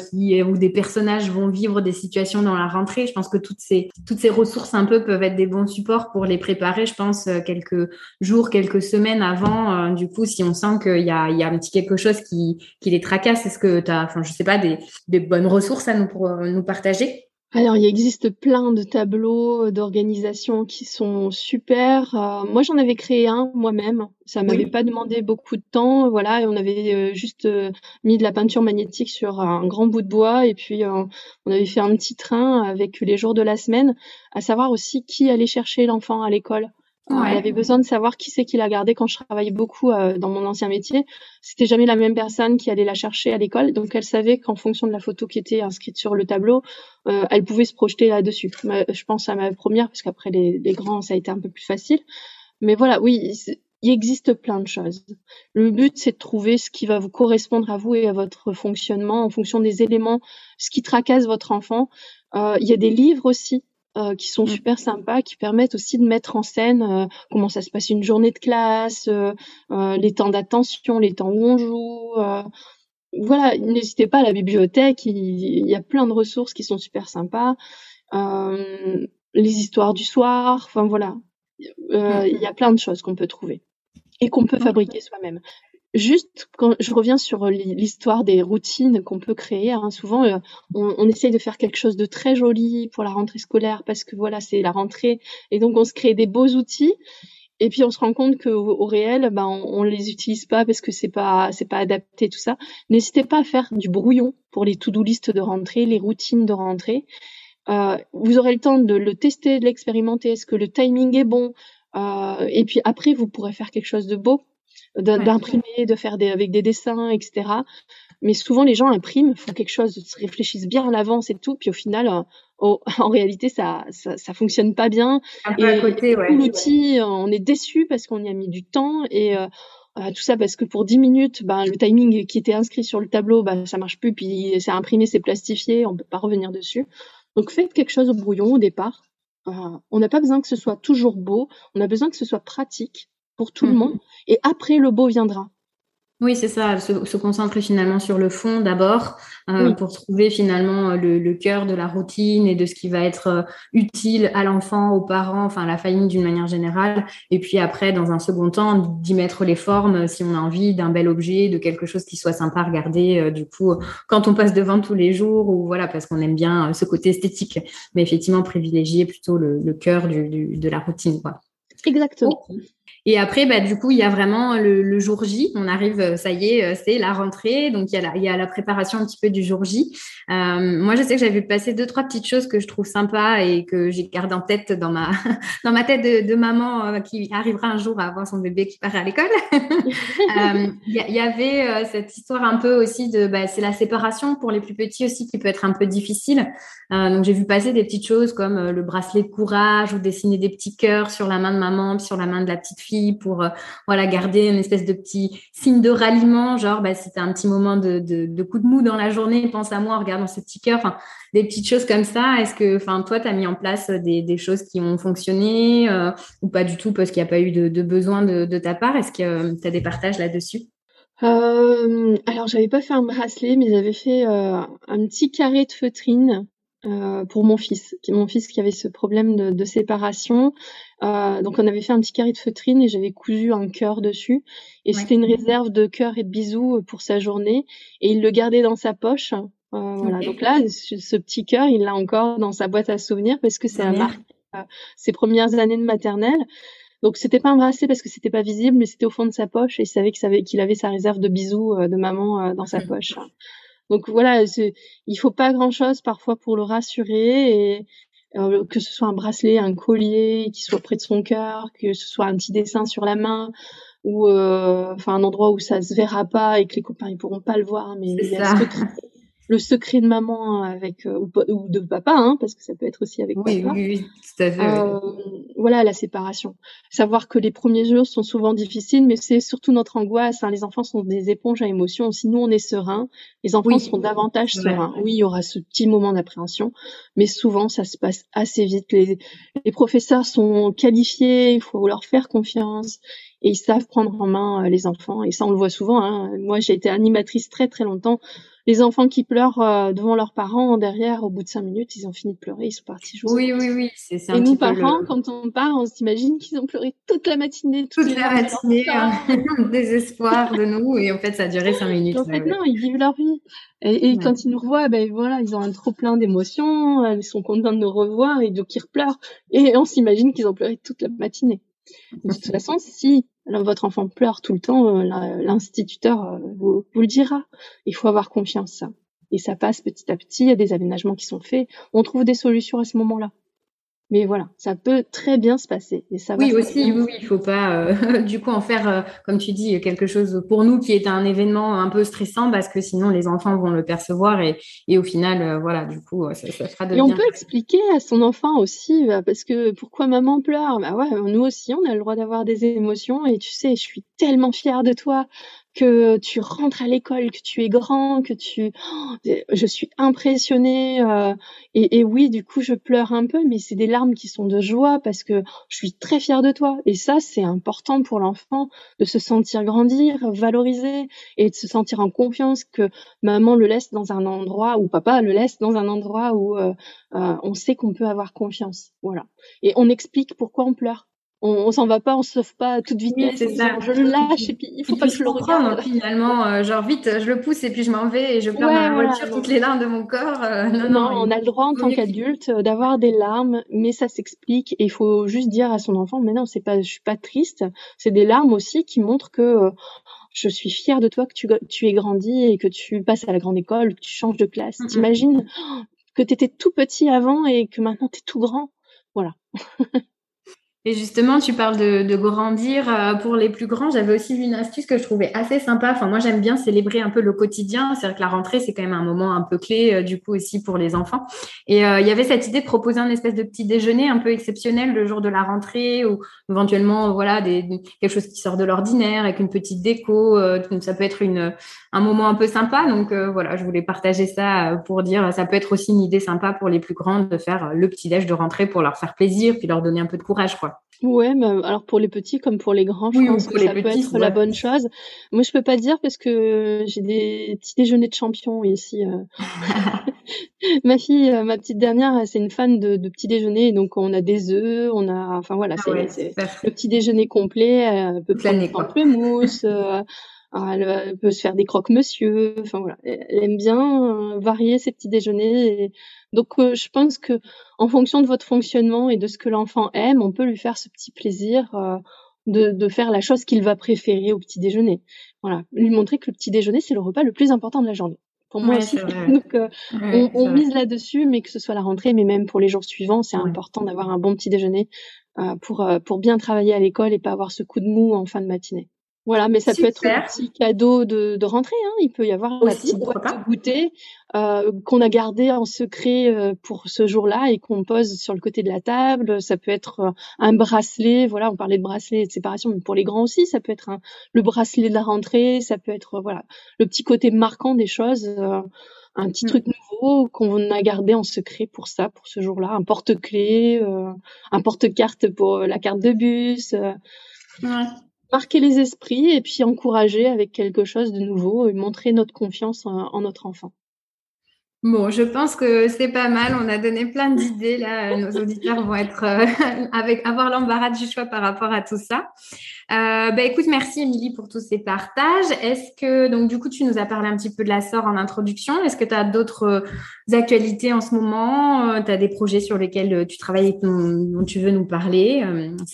qui où des personnages vont vivre des situations dans la rentrée. Je pense que toutes ces toutes ces ressources un peu peuvent être des bons supports pour les préparer. Je pense quelques jours, quelques semaines avant. du coup, si on sent qu'il y a il y a un petit quelque chose qui qui les tracasse, est-ce que tu enfin, je sais pas, des, des bonnes ressources à nous, pour, euh, nous partager alors, il existe plein de tableaux d'organisation qui sont super. Euh, moi, j'en avais créé un moi-même. Ça m'avait pas demandé beaucoup de temps, voilà. Et on avait euh, juste mis de la peinture magnétique sur un grand bout de bois, et puis on avait fait un petit train avec les jours de la semaine, à savoir aussi qui allait chercher l'enfant à l'école. Elle avait besoin de savoir qui c'est qui l'a gardé quand je travaillais beaucoup euh, dans mon ancien métier. C'était jamais la même personne qui allait la chercher à l'école, donc elle savait qu'en fonction de la photo qui était inscrite sur le tableau, euh, elle pouvait se projeter là-dessus. Je pense à ma première, parce qu'après les, les, grands, ça a été un peu plus facile. Mais voilà, oui, il existe plein de choses. Le but, c'est de trouver ce qui va vous correspondre à vous et à votre fonctionnement en fonction des éléments, ce qui tracasse votre enfant. Euh, il y a des livres aussi euh, qui sont mmh. super sympas, qui permettent aussi de mettre en scène euh, comment ça se passe une journée de classe, euh, les temps d'attention, les temps où on joue. voilà, n'hésitez pas à la bibliothèque, il, y a plein de ressources qui sont super sympas. les histoires du soir, enfin voilà, mmh. il y a plein de choses qu'on peut trouver et qu'on peut fabriquer soi-même. Juste, quand je reviens sur l'histoire des routines qu'on peut créer, hein, souvent euh, on, on, essaye de faire quelque chose de très joli pour la rentrée scolaire parce que voilà, c'est la rentrée et donc on se crée des beaux outils. Et puis on se rend compte qu'au au réel, ben, on, on les utilise pas parce que c'est pas c'est pas adapté tout ça. N'hésitez pas à faire du brouillon pour les to-do list de rentrée, les routines de rentrée. Euh, vous aurez le temps de le tester, de l'expérimenter. Est-ce que le timing est bon? Euh, Et puis après, vous pourrez faire quelque chose de beau d'imprimer, de faire des, avec des dessins, etc. Mais souvent, les gens impriment, font quelque chose, se réfléchissent bien à l'avance et tout, puis au final, euh, en réalité, ça, ça, ça, fonctionne pas bien. Un peu et, à côté, ouais. L'outil, on est déçu parce qu'on y a mis du temps et euh, euh, tout ça parce que pour 10 minutes, ben, le timing qui était inscrit sur le tableau, ben, ça marche plus, puis c'est imprimé, c'est plastifié, on peut pas revenir dessus. Donc faites quelque chose au brouillon au départ. Euh, on n'a pas besoin que ce soit toujours beau, on a besoin que ce soit pratique pour tout le mmh monde. Et après, le beau viendra. Oui, c'est ça, se, concentrer finalement sur le fond d'abord euh, pour trouver finalement euh, le, cœur de la routine et de ce qui va être euh, utile à l'enfant, aux parents, enfin à la famille d'une manière générale. Et puis après, dans un second temps, d'y mettre les formes si on a envie d'un bel objet, de quelque chose qui soit sympa à regarder. du coup, quand on passe devant tous les jours ou voilà, parce qu'on aime bien ce côté esthétique. Mais effectivement, privilégier plutôt le, cœur du, de la routine. Quoi. Exactement. Et après, bah, du coup, il y a vraiment le, jour J. On arrive, euh, ça y est, euh, c'est la rentrée. Donc, il y, a la, préparation un petit peu du jour J. Euh, moi, je sais que j'avais vu passer deux, trois petites choses que je trouve sympas et que j'ai gardé en tête dans ma, dans ma tête de, maman qui arrivera un jour à avoir son bébé qui part à l'école. Il y, avait cette histoire un peu aussi de, bah, c'est la séparation pour les plus petits aussi qui peut être un peu difficile. donc, j'ai vu passer des petites choses comme le bracelet de courage ou dessiner des petits cœurs sur la main de maman, sur la main de la petite fille pour euh, voilà garder une espèce de petit signe de ralliement, genre bah, si un petit moment de, coup de mou dans la journée, pense à moi en regardant ce petit cœur, des petites choses comme ça. Est-ce que enfin toi tu as mis en place des, des, choses qui ont fonctionné euh, ou pas du tout parce qu'il n'y a pas eu de, besoin de, ta part? Est-ce que euh, tu as des partages là-dessus? Euh, alors j'avais pas fait un bracelet, mais j'avais fait un petit carré de feutrine euh, pour mon fils, mon fils qui avait ce problème de, de séparation. Euh, donc on avait fait un petit carré de feutrine et j'avais cousu un cœur dessus. Et c'était une réserve de cœur et de bisous pour sa journée. Et il le gardait dans sa poche. Euh, voilà. Donc là, ce petit cœur, il l'a encore dans sa boîte à souvenirs parce que c'est la marque ses premières années de maternelle. Donc c'était pas un bracelet parce que c'était pas visible, mais c'était au fond de sa poche et il savait qu'il avait sa réserve de bisous de maman dans sa poche. Donc voilà, il faut pas grand chose parfois pour le rassurer et que ce soit un bracelet, un collier qui soit près de son cœur, que ce soit un petit dessin sur la main ou enfin un endroit où ça se verra pas et que les copains ils pourront pas le voir mais il y a le secret de maman avec euh, ou, de papa, hein, parce que ça peut être aussi avec oui, papa. Oui, oui, tout à fait. Euh, voilà la séparation. Savoir que les premiers jours sont souvent difficiles, mais c'est surtout notre angoisse. Hein. Les enfants sont des éponges à émotions. Si nous on est serein, les enfants seront davantage sereins. Oui, il y aura ce petit moment d'appréhension, mais souvent ça se passe assez vite. Les, les professeurs sont qualifiés, il faut leur faire confiance et ils savent prendre en main euh, les enfants. Et ça, on le voit souvent. Hein. Moi, j'ai été animatrice très très longtemps les enfants qui pleurent euh, devant leurs parents, derrière, au bout de cinq minutes, ils ont fini de pleurer, ils sont partis jouer. Oui, oui, oui, c'est ça. Et nous, parents, quand on part, on s'imagine qu'ils ont pleuré toute la matinée. Toute la matinée, un désespoir de nous, et en fait, ça a duré cinq minutes. En fait, non, ils vivent leur vie. Et, quand ils nous revoient, ben voilà, ils ont un trop plein d'émotions, euh, ils sont contents de nous revoir, et donc ils pleurent. Et on s'imagine qu'ils ont pleuré toute la matinée. De toute façon, si votre enfant pleure tout le temps, euh, l'instituteur euh, vous, le dira. Il faut avoir confiance. Et ça passe petit à petit, il y a des aménagements qui sont faits. On trouve des solutions à ce moment-là. Mais voilà, ça peut très bien se passer. Et ça oui, aussi, oui, oui, il faut pas, euh, du coup, en faire, euh, comme tu dis, quelque chose pour nous qui est un événement un peu stressant parce que sinon les enfants vont le percevoir et, et au final, euh, voilà, du coup, ça, ça fera de Et on peut expliquer à son enfant aussi, bah, parce que pourquoi maman pleure? Bah ouais, nous aussi, on a le droit d'avoir des émotions et tu sais, je suis tellement fière de toi que tu rentres à l'école, que tu es grand, que tu, je suis impressionnée. Euh, et, et, oui, du coup, je pleure un peu, mais c'est des larmes qui sont de joie parce que je suis très fière de toi. Et ça, c'est important pour l'enfant de se sentir grandir, valoriser et de se sentir en confiance que maman le laisse dans un endroit ou papa le laisse dans un endroit où euh, euh, on sait qu'on peut avoir confiance. Voilà. Et on explique pourquoi on pleure on, s'en va pas, on se sauve pas à toute vitesse. je le lâche et puis il faut pas que je le regarde. Finalement, euh, genre vite, je le pousse et puis je m'en vais et je pleure voiture toutes les larmes de mon corps. Euh, non, on a le droit en tant qu'adulte euh, d'avoir des larmes, mais ça s'explique et il faut juste dire à son enfant, mais non, c'est pas, je suis pas triste. C'est des larmes aussi qui montrent que je suis fière de toi que tu, tu es grandi et que tu passes à la grande école, que tu changes de classe. T'imagines que tu étais tout petit avant et que maintenant tu es tout grand. Voilà. Et justement, tu parles de, de grandir euh, pour les plus grands. J'avais aussi une astuce que je trouvais assez sympa. Enfin, moi, j'aime bien célébrer un peu le quotidien. C'est-à-dire que la rentrée, c'est quand même un moment un peu clé, euh, du coup, aussi pour les enfants. Et euh, il y avait cette idée de proposer un espèce de petit déjeuner un peu exceptionnel le jour de la rentrée ou éventuellement, voilà, des, quelque chose qui sort de l'ordinaire avec une petite déco. ça peut être une, un moment un peu sympa. Donc, voilà, je voulais partager ça pour dire, ça peut être aussi une idée sympa pour les plus grands de faire le petit déj de rentrée pour leur faire plaisir puis leur donner un peu de courage, quoi. Ouais, mais alors pour les petits comme pour les grands, je pense que ça peut être la bonne chose. Moi, je peux pas dire parce que j'ai des petits déjeuners de champions ici. Euh. ma fille, euh, ma petite dernière, c'est une fan de, de petits déjeuners, donc on a des œufs, on a, enfin voilà, ah c'est le petit déjeuner complet, elle peut prendre pamplemousse, euh, elle peut se faire des croque-monsieur, enfin voilà, elle aime bien varier ses petits déjeuners. Et donc, euh, je pense que en fonction de votre fonctionnement et de ce que l'enfant aime, on peut lui faire ce petit plaisir euh, de, de, faire la chose qu'il va préférer au petit déjeuner. Voilà, lui montrer que le petit déjeuner c'est le repas le plus important de la journée. Pour moi aussi. Donc, euh, on, on mise là-dessus, mais que ce soit la rentrée, mais même pour les jours suivants, c'est important d'avoir un bon petit déjeuner pour pour bien travailler à l'école et pas avoir ce coup de mou en fin de matinée. Voilà, mais ça peut être un petit cadeau de, de rentrée. Hein. Il peut y avoir Aussi, la petite boîte de goûter euh, qu'on a gardé en secret euh, pour ce jour-là et qu'on pose sur le côté de la table. Ça peut être euh, un bracelet. Voilà, on parlait de bracelet de séparation, mais pour les grands aussi, ça peut être un, le bracelet de la rentrée. Ça peut être voilà le petit côté marquant des choses. Euh, un petit mmh. truc nouveau qu'on a gardé en secret pour ça, pour ce jour-là. Un porte-clés, un porte-carte pour la carte de bus. Ouais marquer les esprits et puis encourager avec quelque chose de nouveau et montrer notre confiance en, notre enfant. Bon, je pense que c'est pas mal. On a donné plein d'idées là. Nos auditeurs vont être euh, avec avoir l'embarras du choix par rapport à tout ça. Euh, bah, écoute, merci Émilie pour tous ces partages. Est-ce que donc du coup tu nous as parlé un petit peu de la SOR en introduction. Est-ce que tu as d'autres euh, actualités en ce moment? Tu as des projets sur lesquels tu travailles et dont tu veux nous parler?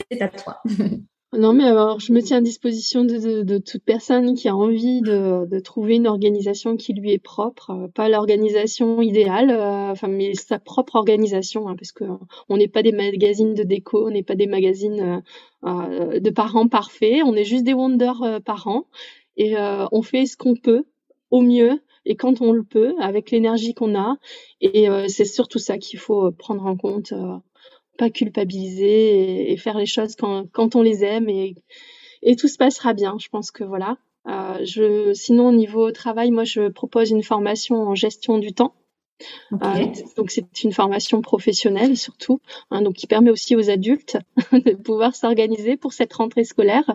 C'est à toi. Non, mais alors, je me tiens à disposition de, toute personne qui a envie de, trouver une organisation qui lui est propre, euh, pas l'organisation idéale, euh, enfin, mais sa propre organisation, hein, parce que on n'est pas des magazines de déco, on n'est pas des magazines euh, de parents parfaits, on est juste des wonders parents et on fait ce qu'on peut au mieux et quand on le peut, avec l'énergie qu'on a. Et c'est surtout ça qu'il faut prendre en compte pas culpabiliser et, faire les choses quand, quand, on les aime et, et tout se passera bien. Je pense que voilà. Euh, je, sinon, au niveau travail, moi, je propose une formation en gestion du temps. Euh, donc c'est une formation professionnelle surtout, hein, donc qui permet aussi aux adultes de pouvoir s'organiser pour cette rentrée scolaire.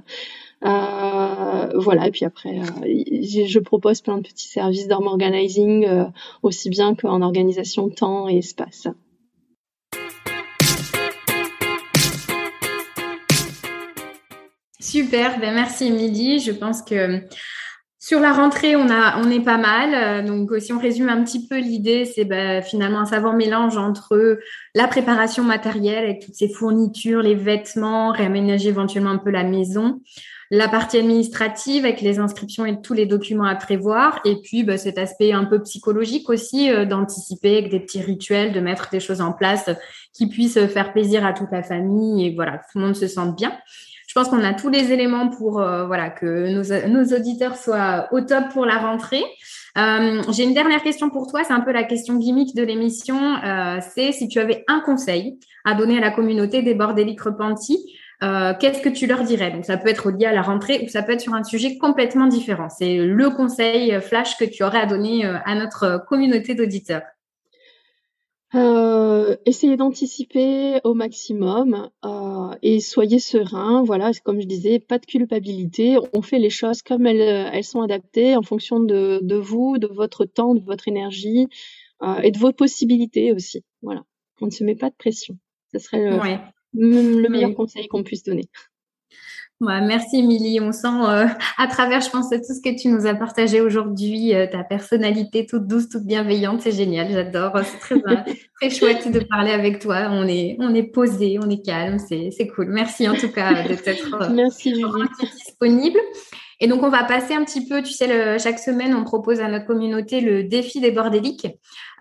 Euh, voilà, et puis après, euh, je propose plein de petits services d'home organizing, euh, aussi bien qu'en organisation temps et espace. Super, ben merci Émilie. Je pense que sur la rentrée, on, a, on est pas mal. Donc, si on résume un petit peu l'idée, c'est ben, finalement un savant mélange entre la préparation matérielle avec toutes ces fournitures, les vêtements, réaménager éventuellement un peu la maison, la partie administrative avec les inscriptions et tous les documents à prévoir, et puis ben, cet aspect un peu psychologique aussi euh, d'anticiper avec des petits rituels, de mettre des choses en place qui puissent faire plaisir à toute la famille et voilà, tout le monde se sente bien pense qu'on a tous les éléments pour euh, voilà que nos, auditeurs soient au top pour la rentrée. Euh, j'ai une dernière question pour toi, c'est un peu la question gimmick de l'émission. Euh, c'est si tu avais un conseil à donner à la communauté des bordéliques repentis, qu'est-ce que tu leur dirais? Donc ça peut être lié à la rentrée ou ça peut être sur un sujet complètement différent. C'est le conseil flash que tu aurais à donner à notre communauté d'auditeurs. Euh, essayez d'anticiper au maximum euh, et soyez serein. Voilà, comme je disais, pas de culpabilité. On fait les choses comme elles, elles sont adaptées en fonction de, de vous, de votre temps, de votre énergie euh, et de vos possibilités aussi. Voilà, on ne se met pas de pression. Ce serait le, le meilleur conseil qu'on puisse donner merci Émilie. On sent euh, à travers, je pense, tout ce que tu nous as partagé aujourd'hui, euh, ta personnalité toute douce, toute bienveillante. C'est génial, j'adore. C'est très, euh, très chouette de parler avec toi. On est, on est posé, on est calme. C'est cool. Merci en tout cas de t'être disponible. Et donc, on va passer un petit peu, tu sais, chaque semaine, on propose à notre communauté le défi des bordéliques.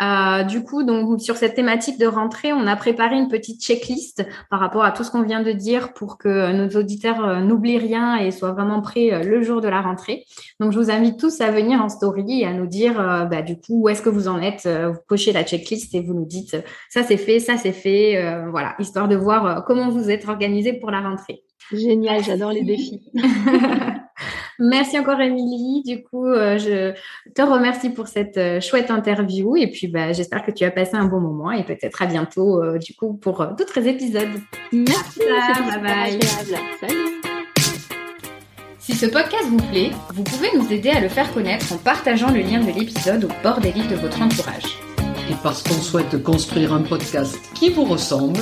Euh, du coup, donc sur cette thématique de rentrée, on a préparé une petite checklist par rapport à tout ce qu'on vient de dire pour que nos auditeurs euh, n'oublient rien et soient vraiment prêts euh, le jour de la rentrée. Donc, je vous invite tous à venir en story et à nous dire, bah, du coup, où est-ce que vous en êtes. Vous cochez la checklist et vous nous dites, ça c'est fait, ça c'est fait. voilà, histoire de voir comment vous êtes organisé pour la rentrée. Génial, j'adore les défis. Merci encore, Émilie. Du coup, euh, je te remercie pour cette euh, chouette interview et puis bah, j'espère que tu as passé un bon moment et peut-être à bientôt euh, du coup pour d'autres épisodes. Merci. bye bye. Salut. Si ce podcast vous plaît, vous pouvez nous aider à le faire connaître en partageant le lien de l'épisode au bord des livres de votre entourage. Et parce qu'on souhaite construire un podcast qui vous ressemble,